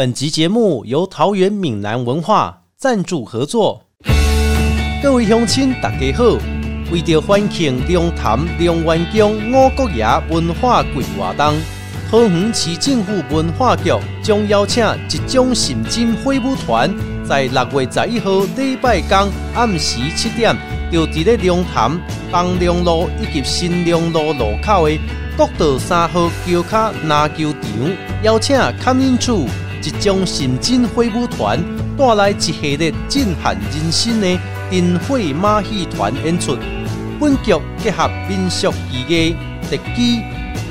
本集节目由桃园闽南文化赞助合作。各位乡亲，大家好！为着欢庆龙潭龙湾宫五国爷文化季活动，桃园市政府文化局将邀请一种神经挥舞团，在六月十一号礼拜天暗时七点，就伫咧龙潭东龙路以及新龙路路口的国道三号桥卡篮球场，邀请看演处一种神经挥舞团，带来一系列震撼人心的灯会马戏团演出。本剧结合民俗技艺、特技、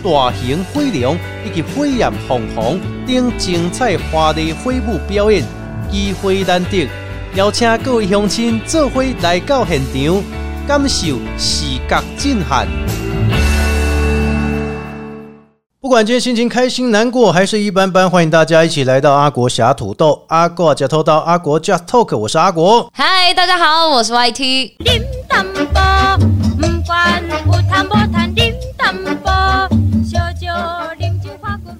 大型火龙以及火焰凤凰等精彩华丽火舞表演，机会难得，邀请各位乡亲做伙来到现场，感受视觉震撼。不管今天心情开心、难过还是一般般，欢迎大家一起来到阿国侠土豆、阿国假偷刀、阿国 Just Talk，我是阿国。嗨，大家好，我是 YT。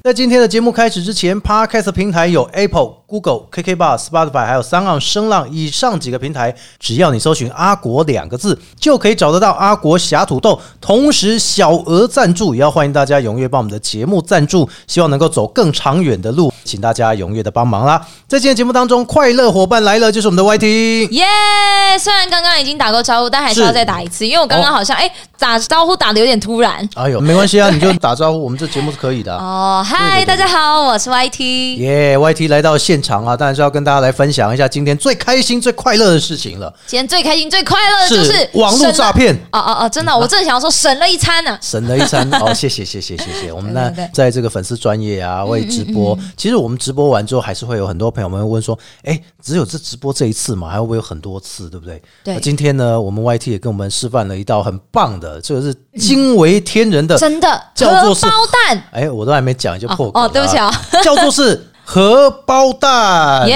在今天的节目开始之前，Podcast 平台有 Apple、Google、KK Bar、Spotify，还有三浪声浪以上几个平台，只要你搜寻“阿国”两个字，就可以找得到阿国侠土豆。同时，小额赞助也要欢迎大家踊跃帮我们的节目赞助，希望能够走更长远的路，请大家踊跃的帮忙啦。在今天节目当中，快乐伙伴来了，就是我们的 YT。耶虽然刚刚已经打过招呼，但还是是要再打一次，因为我刚刚好像哎、打招呼打的有点突然。哎呦，没关系啊，你就打招呼，我们这节目是可以的啊。哦，嗨，大家好，我是 YT。耶、y t 来到现场啊，当然是要跟大家来分享一下今天最开心、最快乐的事情了。今天最开心、最快乐的就是网络诈骗。哦哦哦，真的，我正想要说省了一餐呢、省了一餐哦，谢谢谢谢谢谢。我们呢在这个粉丝专业啊，为直播。其实我们直播完之后，还是会有很多朋友们问说，哎，只有这直播这一次嘛，还会不会有很多次，对不对？对那今天呢，我们 YT 也跟我们示范了一道很棒的，这个是惊为天人的，真的叫做包蛋，哎，我都还没讲就破梗哦哦对不起啊。叫做是荷包蛋，耶、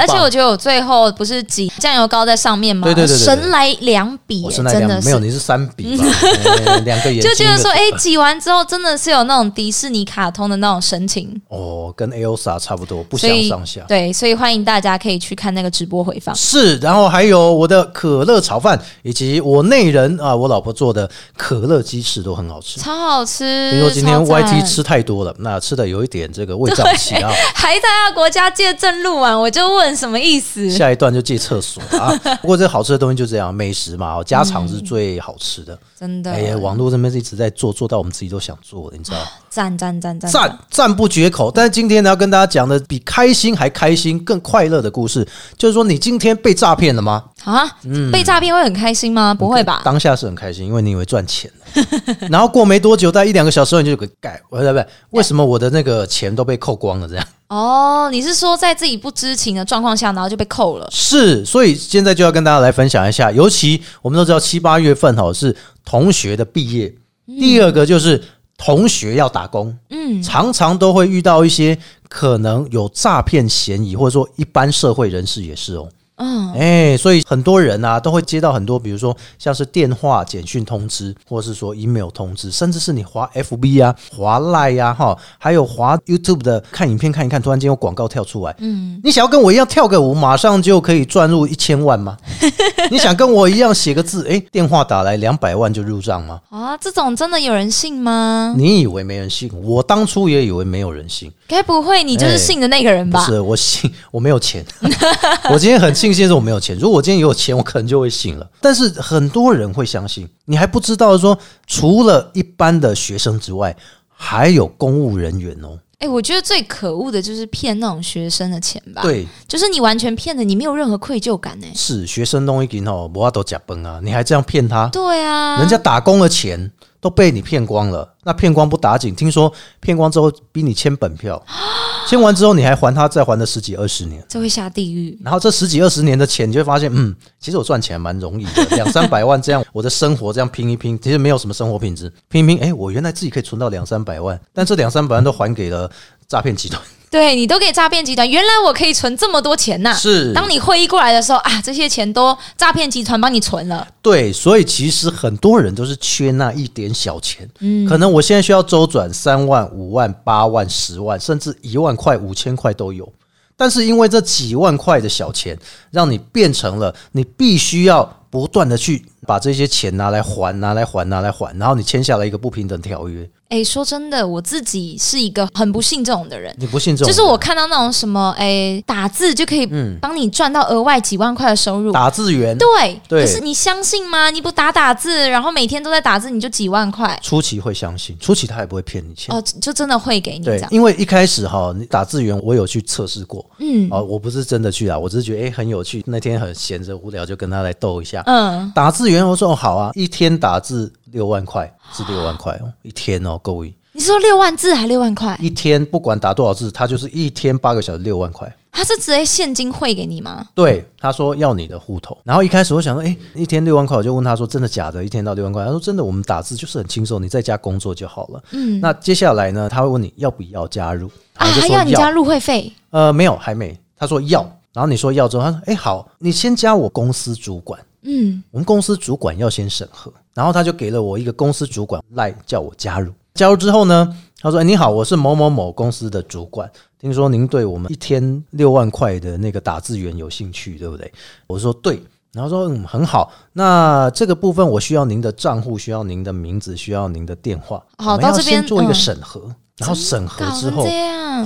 而且我觉得我最后不是挤酱油膏在上面吗？对对对神来两笔、真的是没有你是三笔 两个眼睛就觉得说，的哎、挤完之后真的是有那种迪士尼卡通的那种神情，哦，跟 Elsa 差不多，不相上下。对，所以欢迎大家可以去看那个直播回放。是，然后还有我的可乐炒饭，以及我内人啊，我老婆做的可乐鸡翅都很好吃。超好吃！听说今天 YT 吃太多了，那吃的有一点这个胃胀气啊。还在他国家借证录完，我就问什么意思？下一段就借厕所啊。不过这好吃的东西就这样，美食嘛，哦家常是最好吃的。真的，哎呀，网络这边是一直在做，做到我们自己都想做的，你知道吗？赞赞赞赞赞赞不绝口。但是今天呢，要跟大家讲的比开心还开心、更快乐的故事，就是说你今天被诈骗了吗？啊！嗯被诈骗会很开心吗？不会吧？当下是很开心，因为你以为赚钱了，然后过没多久，大概一两个小时后，你就有个盖，不对不对，为什么我的那个钱都被扣光了？这样哦，你是说在自己不知情的状况下，然后就被扣了？是，所以现在就要跟大家来分享一下，尤其我们都知道七八月份哈是同学的毕业，第二个就是同学要打工，嗯，常常都会遇到一些可能有诈骗嫌疑，或者说一般社会人士也是哦。嗯，哎、所以很多人啊都会接到很多，比如说像是电话、简讯通知，或者是说 email 通知，甚至是你滑 FB 啊、滑 Line 呀、哈，还有滑 YouTube 的看影片看一看，突然间有广告跳出来，嗯，你想要跟我一样跳个舞，马上就可以赚入一千万吗？你想跟我一样写个字，哎、电话打来两百万就入账吗？啊，这种真的有人信吗？你以为没人信？我当初也以为没有人信。该不会你就是信的那个人吧？不是我信，我没有钱。我今天很庆幸是我没有钱，如果我今天有钱，我可能就会信了。但是很多人会相信，你还不知道说，除了一般的学生之外，还有公务人员哦。哎、我觉得最可恶的就是骗那种学生的钱吧。，对，就是你完全骗的，你没有任何愧疚感哎。是学生弄一斤哦，我都假崩啊，你还这样骗他？对啊，人家打工的钱都被你骗光了，那骗光不打紧，听说骗光之后逼你签本票，签完之后你还还他，再还了十几二十年。这会下地狱。然后这十几二十年的钱，你就会发现，嗯，其实我赚钱蛮容易的，两三百万这样，我的生活这样拼一拼，其实没有什么生活品质，拼一拼，哎，我原来自己可以存到两三百万，但这两三百万都还给了诈骗集团。对你都给诈骗集团，原来我可以存这么多钱呐、是当你会议过来的时候啊，这些钱都诈骗集团帮你存了。对，所以其实很多人都是缺那一点小钱，嗯，可能我现在需要周转三万、五万、八万、十万，甚至一万块、五千块都有。但是因为这几万块的小钱，让你变成了你必须要不断的去把这些钱拿来还、拿来还、拿来还，然后你签下了一个不平等条约。哎，说真的，我自己是一个很不信这种的人。你不信这种？就是我看到那种什么，哎，打字就可以帮你赚到额外几万块的收入，打字员，对，对可是你相信吗？你不打打字，然后每天都在打字，你就几万块初期会相信，初期他也不会骗你钱。哦，就真的会给你这对，因为一开始哈，你打字员我有去测试过，嗯哦，我不是真的去啊，我只是觉得哎很有趣，那天很闲着无聊就跟他来斗一下。嗯，打字员我说哦好啊，一天打字六万块是六万块哦，一天哦各位，你说六万字还六万块，一天不管打多少字，他就是一天八个小时六万块。他是直接现金汇给你吗？对，他说要你的户头，然后一开始我想说，诶，一天六万块，我就问他说真的假的？一天到六万块？他说真的，我们打字就是很轻松，你在家工作就好了。嗯那接下来呢，他会问你要不要加入，啊，还要你加入会费呃，没有，还没。他说要，然后你说要之后，他说：“哎、好，你先加我公司主管，嗯，我们公司主管要先审核。”然后他就给了我一个公司主管赖，叫我加入。加入之后呢，他说：“哎你好，我是某某某公司的主管，听说您对我们一天六万块的那个打字员有兴趣，对不对？”我说：“对。”然后说：“嗯，很好。那这个部分我需要您的账户，需要您的名字，需要您的电话。我们要好到这边先做一个嗯审核，然后审核之后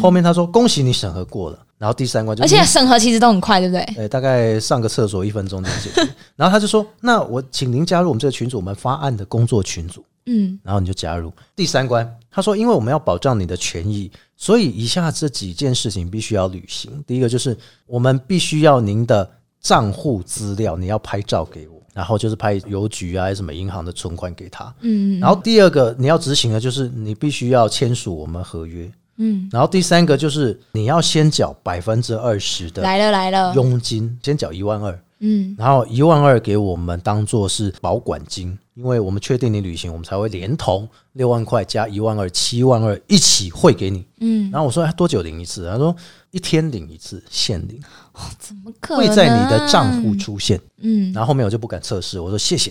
后面他说恭喜你审核过了，然后第三关就而且审核其实都很快，对不对？呃，大概上个厕所一分钟就解决。然后他就说：“那我请您加入我们这个群组，我们发案的工作群组。”嗯，然后你就加入。第三关，他说：“因为我们要保障你的权益，所以以下这几件事情必须要履行。第一个就是我们必须要您的账户资料，你要拍照给我，然后就是拍邮局啊，还是什么银行的存款给他。嗯然后第二个你要执行的就是你必须要签署我们合约。嗯，然后第三个就是你要先缴百分之二十的来了来了，佣金，先缴一万二。”嗯。然后一万二给我们当做是保管金，因为我们确定你旅行，我们才会连同六万块加一万二，七万二一起汇给你。嗯，然后我说、哎、多久领一次？他说一天领一次，现领，怎么可能？会在你的账户出现。嗯，然后后面我就不敢测试，我说谢谢，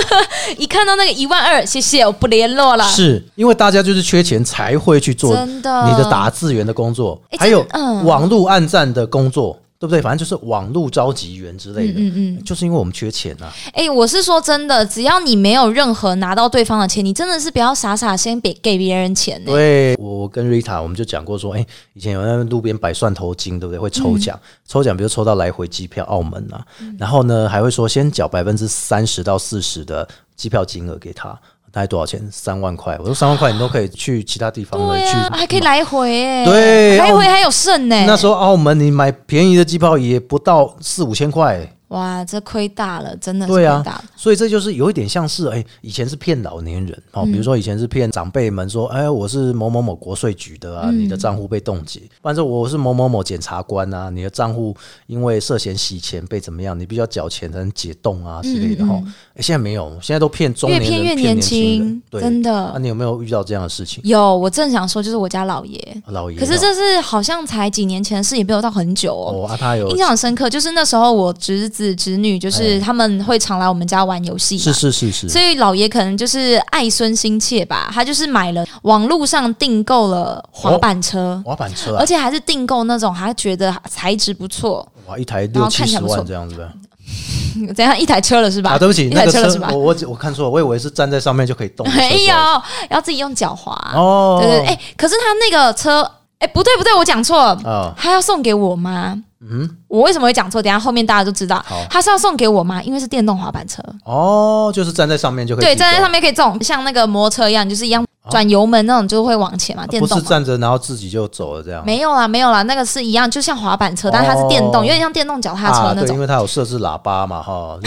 一看到那个一万二，谢谢，我不联络了。是因为大家就是缺钱才会去做你的打字员的工作，哎还有网络暗战的工作，对不对？反正就是网络召集员之类的，嗯嗯嗯就是因为我们缺钱啊。哎、我是说真的，只要你没有任何拿到对方的钱，你真的是不要傻傻先给给别人钱呢、对，我跟 Rita 我们就讲过说，哎、以前有在路边摆蒜头金，对不对？会抽奖，抽奖比如抽到来回机票澳门啊，然后呢还会说先缴百分之三十到四十的机票金额给他，大概多少钱？三万块。我说三万块你都可以去其他地方了，去还可以来回哎、对来回还有剩呢、那时候澳门你买便宜的机票也不到四五千块。哇，这亏大了，真的是对啊亏大了。，所以这就是有一点像是，哎、以前是骗老年人哦，比如说以前是骗长辈们说，哎，我是某某某国税局的啊，你的账户被冻结；，反正我是某某某检察官啊，你的账户因为涉嫌洗钱被怎么样，你必须要缴钱才能解冻啊之类的哈、哎现在没有，现在都骗中越年人，骗越年轻人。轻，对，真那、的你有没有遇到这样的事情？有。我正想说，就是我家老爷，老爷哦，可是这是好像才几年前的事，也没有到很久哦。哦啊，他有印象很深刻，就是那时候我侄子侄女，就是他们会常来我们家玩游戏，是是是是，所以老爷可能就是爱孙心切吧，他就是买了网络上订购了滑板车，滑板车啊而，且还是订购那种他觉得材质不错，哇，一台然六七十后看起来不错万这样子的。怎样一台车了是吧？啊，对不起，一台车了是吧我？我我看错了，我以为是站在上面就可以动。没有要自己用脚滑。哦，对对，对哎、可是他那个车，哎、不对不对，我讲错了，啊，他要送给我妈。嗯，我为什么会讲错？等下后面大家就知道，他是要送给我妈，因为是电动滑板车。哦，就是站在上面就可以，对，站在上，面可以这种像那个摩托车一样，就是一样转油门那种，就会往前嘛，电动不。是站着然后自己就走了这样。没有啦，没有啦，那个是一样，就像滑板车，但是它是电动，哦有点像电动脚踏车那种因。为它有设置喇叭嘛，哈，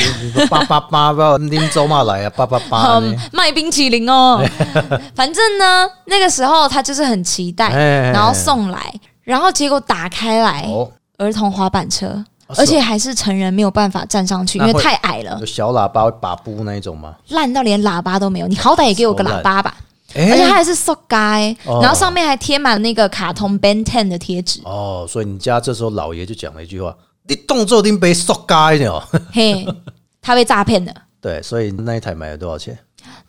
叭叭叭，拎走嘛来啊，叭叭叭 嗯，，卖冰淇淋哦。反正呢，那个时候他就是很期待，哎然后送来，然后结果打开来，哦，儿童滑板车，哦而且还是成人没有办法站上去，因为太矮了有，小喇叭会把布那一种吗？烂到连喇叭都没有。你好歹也给我个喇叭吧。哎而且它还是塑胶，哦然后上面还贴满那个卡通 Ben Ten 的贴纸，哦，所以你家这时候老爷就讲了一句话：“你动作定被塑胶的哦。嘿，他被诈骗了。”对，所以那一台买了多少钱？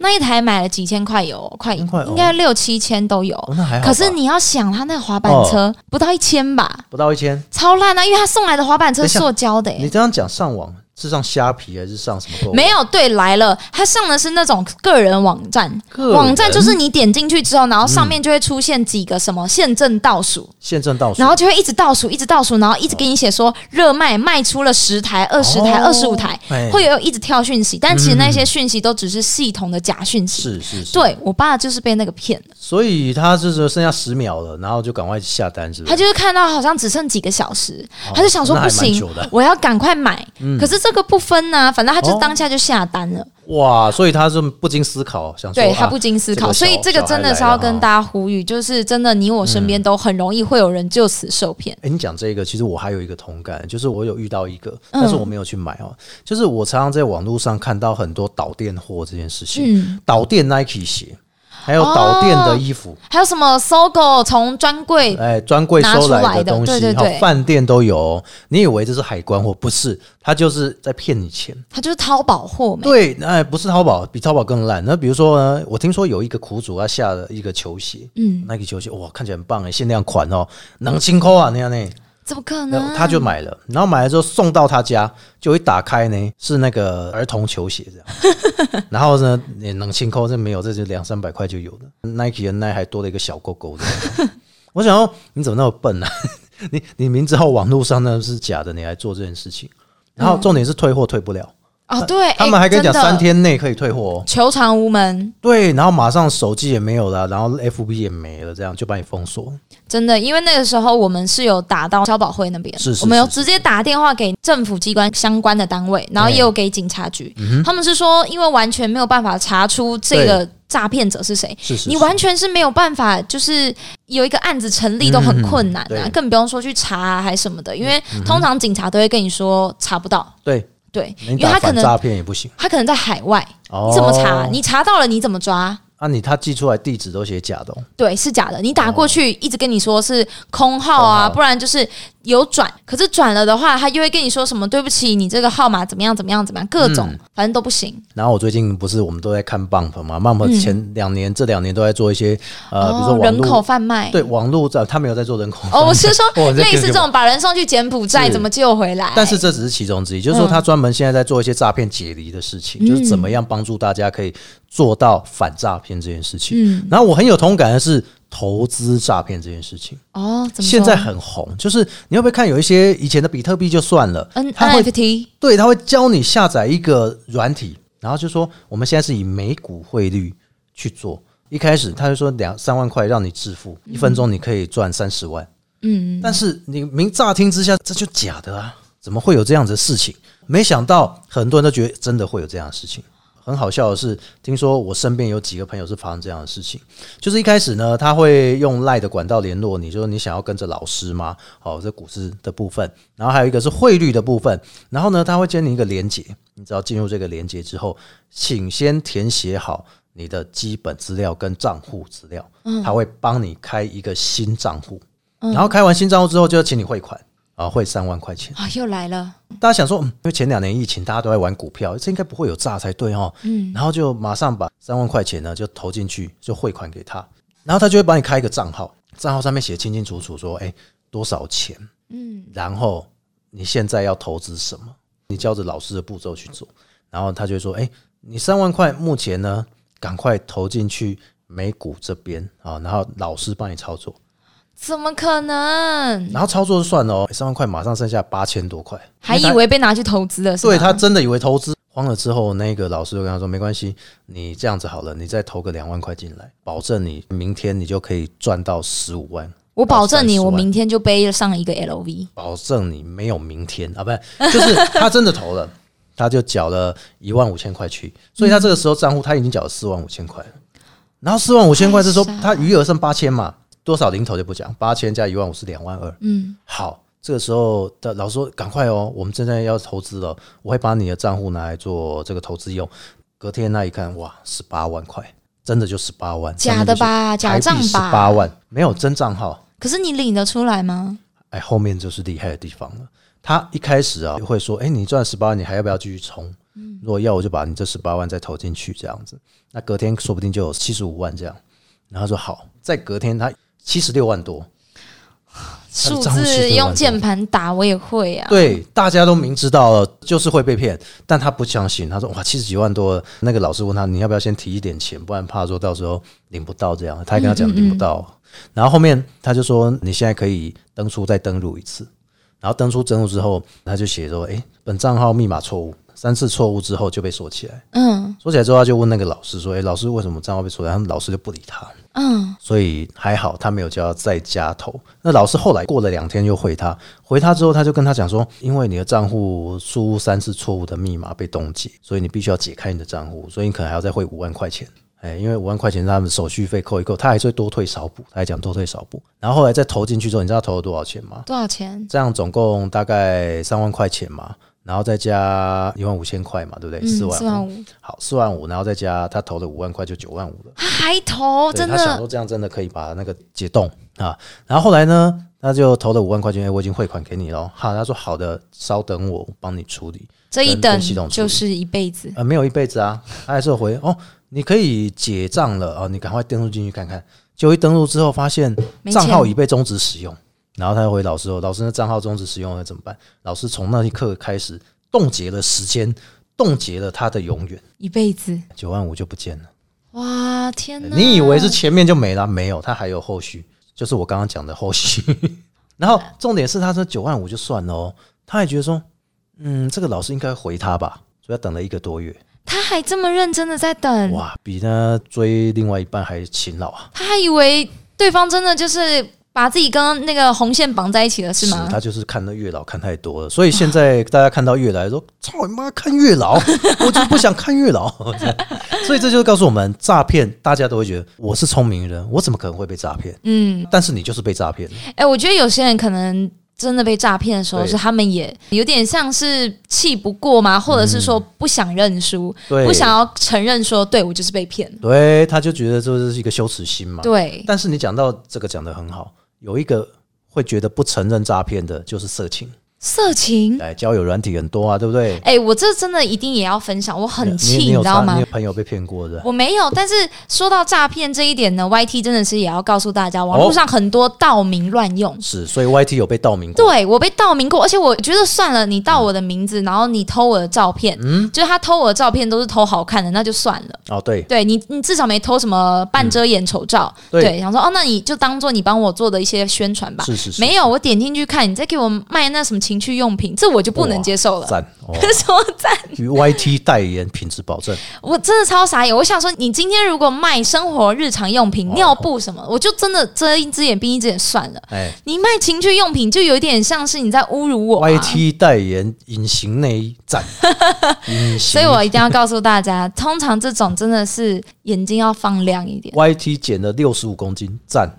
那一台买了几千块有，快应该六七千都有。哦，那还好。可是你要想，他那个滑板车不到一千吧，不到一千，超烂啊！因为他送来的滑板车塑胶的、欸，你这样讲上网是上虾皮还是上什么？没有对来了，他上的是那种个人网站，网站就是你点进去之后，然后上面就会出现几个什么现正倒数，现正倒数，然后就会一直倒数，一直倒数，然后一直给你写说热卖卖出了十台、二十台、哦二十五台，哎。会有一直跳讯息，但其实那些讯息都只是系统的假讯息。是是是，，对我爸就是被那个骗了，所以他就是剩下十秒了，然后就赶快下单，是不是？他就是看到好像只剩几个小时，他就想说不行我要赶快买。可是这个不分呐、反正他就哦当下就下单了。哇，所以他是不经思考，想说对他啊不经思考，这个所以这个真的是要跟大家呼吁，就是真的你我身边都很容易会有人就此受骗。哎、你讲这个，其实我还有一个同感，就是我有遇到一个，嗯但是我没有去买哦。就是我常常在网络上看到很多导电货这件事情，嗯，导电 Nike 鞋，还有导电的衣服，还有什么搜狗从专柜哎、专柜收来的东西，对对对饭店都有、哦。你以为这是海关货？不是，他就是在骗你钱。他就是淘宝货没？对，哎，不是淘宝，比淘宝更烂。那比如说呢，我听说有一个苦主他下了一个球鞋，嗯，Nike 球鞋，哇，看起来很棒哎，限量款哦，能清扣啊那样呢。怎么可能？他就买了，然后买了之后送到他家，就一打开呢是那个儿童球鞋这样，然后呢也能清扣，这没有，这就两三百块就有的。Nike 的 Nike 还多了一个小勾勾的，我想说你怎么那么笨呢、啊？你你明知道网络上那是假的，你还做这件事情，然后重点是退货退不了，哦，对，他们还可以讲三天内可以退货。哦。求偿无门，对，然后马上手机也没有了，然后 FB 也没了，这样就把你封锁。真的，因为那个时候我们是有打到消保会那边，是是我们有直接打电话给政府机关相关的单位，然后也有给警察局，他们是说，因为完全没有办法查出这个诈骗者是谁。你完全是没有办法，就是有一个案子成立都很困难啊，嗯更不用说去查啊，还什么的。因为通常警察都会跟你说查不到，对，对，因为他可能诈骗也不行。他可能在海外，哦你怎么查？你查到了你怎么抓？啊，你他寄出来地址都写假的、哦。对，是假的。你打过去，一直跟你说是空号啊，不然就是有转。可是转了的话，他又会跟你说什么？对不起，你这个号码怎么样？怎么样？怎么样？各种，嗯反正都不行。然后我最近不是我们都在看 Bump 嘛，Bump 前两年、这两年都在做一些呃，比如说人口贩卖。对网络在，他没有在做人口哦，我是说 类似这种把人送去柬埔寨，怎么救回来？但是这只是其中之一，就是嗯说他专门现在在做一些诈骗解离的事情，就是怎么样帮助大家可以做到反诈骗这件事情。嗯，然后我很有同感的是投资诈骗这件事情，哦，怎么现在很红，就是你会不会看有一些以前的比特币就算了，嗯他会 NFT 对，他会教你下载一个软体，然后就说我们现在是以美股汇率去做。一开始他就说两三万块让你致富，一分钟你可以赚三十万。嗯，但是你明乍听之下，这就假的啊！怎么会有这样子的事情？没想到很多人都觉得真的会有这样的事情。很好笑的是，听说我身边有几个朋友是发生这样的事情，就是一开始呢，他会用赖的管道联络你，就是你想要跟着老师吗？好，这股市的部分，然后还有一个是汇率的部分，然后呢，他会建立一个连接，你只要进入这个连接之后，请先填写好你的基本资料跟账户资料，他会帮你开一个新账户，然后开完新账户之后，就要请你汇款。啊，汇三万块钱。啊，又来了。大家想说，嗯，因为前两年疫情，大家都在玩股票，这应该不会有诈才对哦。嗯，然后就马上把三万块钱呢就投进去，就汇款给他，然后他就会帮你开一个账号，账号上面写清清楚楚说，哎，多少钱，嗯，然后你现在要投资什么，你照着老师的步骤去做，然后他就会说，哎，你三万块目前呢，赶快投进去美股这边啊，然后老师帮你操作，怎么可能？然后操作就算了哦，三万块马上剩下八千多块，还以为被拿去投资了，是吗对他真的以为投资慌了之后，那个老师就跟他说：“没关系，你这样子好了，你再投个两万块进来，保证你明天你就可以赚到十五万，我保证你，我明天就背上一个 LV。保证你没有明天啊！不是，就是他真的投了，他就缴了一万五千块去，所以他这个时候账户他已经缴了四万五千块了。然后四万五千块，这时候太傻他余额剩八千嘛，多少零头就不讲，八千加一万五是两万二。嗯，好，这个时候的老师说：“赶快哦，我们正在要投资了，我会把你的账户拿来做这个投资用。”隔天那一看，哇，十八万块，真的就十八万，假的吧？假账吧十八？万没有真账号。可是你领得出来吗？哎，后面就是厉害的地方了。他一开始啊会说：“哎，你赚十八万，你还要不要继续冲？如果要，我就把你这十八万再投进去，这样子。那隔天说不定就有七十五万这样。”然后他说：“好。”在隔天他七十六万多，数字 用键盘打我也会啊。对，大家都明知道了，就是会被骗，但他不相信。他说：“哇，七十几万多。”那个老师问他：“你要不要先提一点钱，不然怕说到时候领不到这样。”他还跟他讲领不到。然后后面他就说：“你现在可以登出再登录一次。”然后登出登录之后，他就写说：“诶，本账号密码错误，三次错误之后就被锁起来。嗯锁起来之后，他就问那个老师说：‘诶，老师为什么账号被锁然后？’老师就不理他。嗯，所以还好，他没有叫他再加投。那老师后来过了两天又回他，回他之后他就跟他讲说，因为你的账户输入三次错误的密码被冻结，所以你必须要解开你的账户，所以你可能还要再汇五万块钱。哎，因为五万块钱他们手续费扣一扣，他还是会多退少补，他还讲多退少补。然后后来再投进去之后，你知道投了多少钱吗？多少钱？这样总共大概三万块钱嘛，然后再加一万五千块嘛，对不对？四嗯，万四万五，好，四万五，然后再加他投了五万块，就九万五了。他还投，真的他想说这样真的可以把那个解冻啊。然后后来呢，他就投了五万块钱，哎我已经汇款给你了。好，他说好的，稍等我帮你处理。这一等就是一辈子。呃，没有一辈子啊，他还是有回哦，你可以结账了哦，你赶快登录进去看看。结果一登录之后，发现账号已被终止使用，然后他又回老师说：“老师，那账号终止使用了怎么办？”老师从那一刻开始冻结了时间，冻结了他的永远，一辈子，九万五就不见了。哇，天哪！你以为是前面就没了？没有，他还有后续，就是我刚刚讲的后续。然后重点是，他说九万五就算了哦，他还觉得说，嗯，这个老师应该回他吧，所以他等了一个多月，他还这么认真的在等，哇，比他追另外一半还勤劳啊！他还以为对方真的就是把自己跟那个红线绑在一起了，是吗？他就是看那月老看太多了，所以现在 大家看到月来说，操你妈，看月老，我就不想看月老。所以这就是告诉我们，诈骗大家都会觉得我是聪明人，我怎么可能会被诈骗？嗯，但是你就是被诈骗了。哎、我觉得有些人可能真的被诈骗的时候，是他们也有点像是气不过嘛，或者是说不想认输，对，不想要承认说，对我就是被骗。对，他就觉得这是一个羞耻心嘛。对，但是你讲到这个讲的很好，有一个会觉得不承认诈骗的，就是色情。色情，哎，交友软体很多啊，对不对？哎、我这真的一定也要分享，我很你气，你知道吗查你有？朋友被骗过的？我没有，但是说到诈骗这一点呢，YT 真的是也要告诉大家，网络上很多盗名乱用。是，所以 YT 有被盗名过。对我被盗名过，而且我觉得算了，你盗我的名字，然后你偷我的照片，嗯就是他偷我的照片都是偷好看的，那就算了。哦，对，对你，你至少没偷什么半遮眼丑照。对对，想说哦，那你就当做你帮我做的一些宣传吧。是是是，没有，我点进去看，你再给我卖那什么情趣用品，这我就不能接受了。赞哦，什么赞？与 YT 代言品质保证。我真的超傻眼。我想说，你今天如果卖生活日常用品、哦尿布什么，我就真的遮一只眼闭一只眼算了。哎你卖情趣用品，就有点像是你在侮辱我、啊。，YT 代言隐形内衣赞。所以我一定要告诉大家，通常这种真的是眼睛要放亮一点 YT 减了六十五公斤，赞。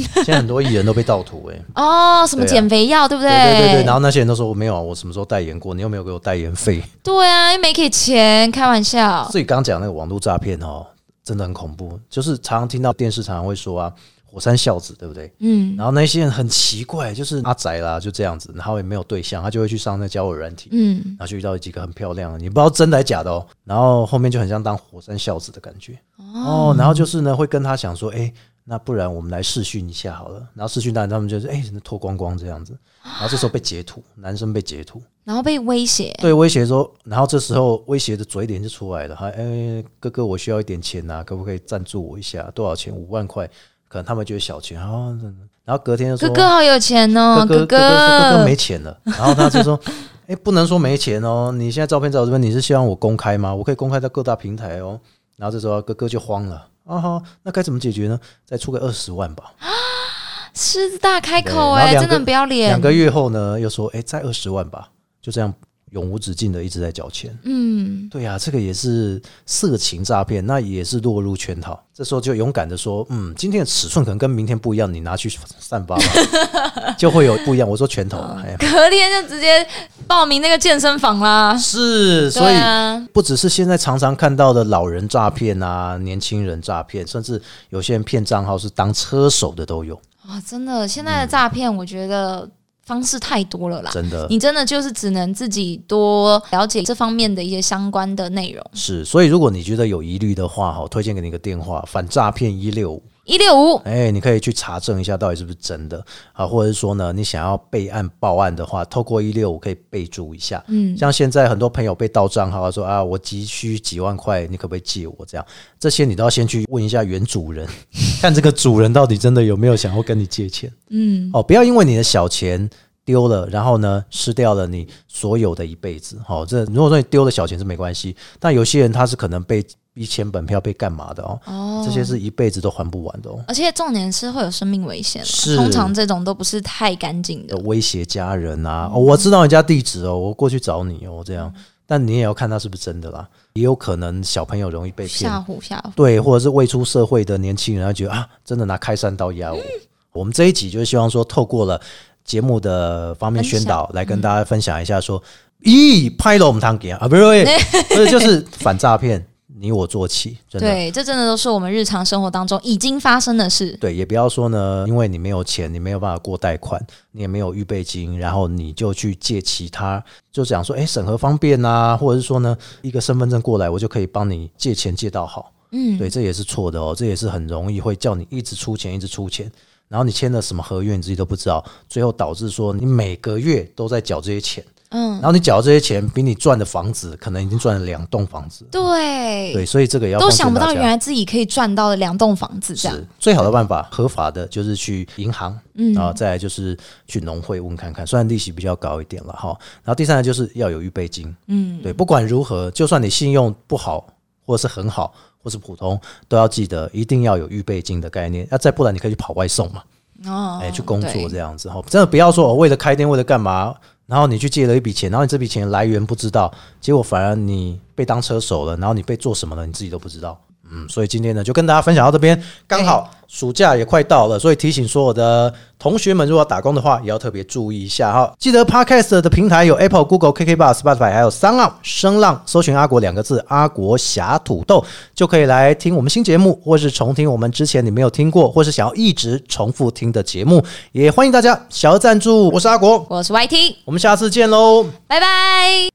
现在很多艺人都被盗图哎、哦。什么减肥药，对不对？对对对对，然后那些人都说我没有啊，我什么时候代言过？你又没有给我代言费。对啊，又没给钱，开玩笑。所以刚刚讲那个网络诈骗哦，真的很恐怖。就是常常听到电视常常会说啊，火山孝子，对不对？嗯然后那些人很奇怪，就是阿宅啦，就这样子，然后也没有对象，他就会去上那交友软体，嗯，然后就遇到几个很漂亮的，你不知道真的还假的哦。然后后面就很像当火山孝子的感觉哦。然后就是呢，会跟他想说，哎，那不然我们来试训一下好了。然后试训当然他们就是哎脱光光这样子，然后这时候被截图，男生被截图，然后被威胁，对，威胁说，然后这时候威胁的嘴脸就出来了，还哎哥哥，我需要一点钱呐、可不可以赞助我一下？多少钱？五万块，可能他们觉得小钱啊。然后隔天就说哥哥好有钱哦，哥哥哥哥哥哥哥没钱了，然后他就说，哎，不能说没钱哦，你现在照片在我这边，你是希望我公开吗？我可以公开在各大平台哦。然后这时候哥哥就慌了，啊哈，那该怎么解决呢？再出个二十万吧。狮子大开口哎，真的很不要脸。两个月后呢，又说，哎，再二十万吧，就这样永无止境的一直在缴钱。嗯，对呀、这个也是色情诈骗，那也是落入圈套。这时候就勇敢的说，嗯，今天的尺寸可能跟明天不一样，你拿去散发吧，就会有不一样。我说拳头，哎，隔天就直接报名那个健身房啦。是，所以啊，不只是现在常常看到的老人诈骗啊，年轻人诈骗，甚至有些人骗账号是当车手的都有，哇，真的，现在的诈骗，我觉得方式太多了啦。真的你真的就是只能自己多了解这方面的一些相关的内容。是。所以如果你觉得有疑虑的话，哈，推荐给你一个电话，反诈骗一六五。一六五，哎，你可以去查证一下到底是不是真的啊，或者是说呢，你想要备案报案的话，透过一六五可以备注一下。嗯，像现在很多朋友被盗账号，说啊，我急需几万块，你可不可以借我？这样这些你都要先去问一下原主人，看这个主人到底真的有没有想要跟你借钱。嗯，哦，不要因为你的小钱丢了，然后呢失掉了你所有的一辈子。好、这如果说你丢了小钱是没关系，但有些人他是可能被逼签本票被干嘛的哦，哦，这些是一辈子都还不完的哦。而且重点是会有生命危险通常这种都不是太干净的。威胁家人啊、哦，我知道你家地址哦，我过去找你哦，这样。但你也要看他是不是真的啦，也有可能小朋友容易被骗。吓，唬吓唬，对，或者是未出社会的年轻人，他觉得啊，真的拿开山刀压我。我们这一集就是希望说，透过了节目的方面宣导，来跟大家分享一下说，咦，拍了我们堂给啊，不是，不是，就是反诈骗，你我做起，真的。对，这真的都是我们日常生活当中已经发生的事。对，也不要说呢，因为你没有钱，你没有办法过贷款，你也没有预备金，然后你就去借其他，就讲说，哎，审核方便啊，或者是说呢，一个身份证过来，我就可以帮你借钱借到好。嗯，对，这也是错的哦，这也是很容易会叫你一直出钱，一直出钱，然后你签了什么合约你自己都不知道，最后导致说你每个月都在缴这些钱，嗯然，后你缴这些钱比你赚的房子可能已经赚了两栋房子。对，对，所以这个也要都想不到原来自己可以赚到两栋房子这样是。最好的办法，合法的就是去银行，嗯然后再来就是去农会问看看，虽然利息比较高一点了哈。然后第三个就是要有预备金，嗯，对，不管如何，就算你信用不好，或是很好，或是普通，都要记得一定要有预备金的概念。那再不然，你可以去跑外送嘛，哦，哎、去工作对这样子哈。真的不要说我为了开店，为了干嘛，然后你去借了一笔钱，然后你这笔钱来源不知道，结果反而你被当车手了，然后你被做什么了，你自己都不知道。嗯，所以今天呢，就跟大家分享到这边，刚好暑假也快到了，所以提醒所有的同学们，如果要打工的话，也要特别注意一下哈。记得 Podcast 的平台有 Apple、Google、KK Bar、Spotify，还有三浪声浪，搜寻“阿国”两个字，阿国侠土豆就可以来听我们新节目，或是重听我们之前你没有听过，或是想要一直重复听的节目，也欢迎大家小额赞助。我是阿国，我是 YT，我们下次见喽。拜拜。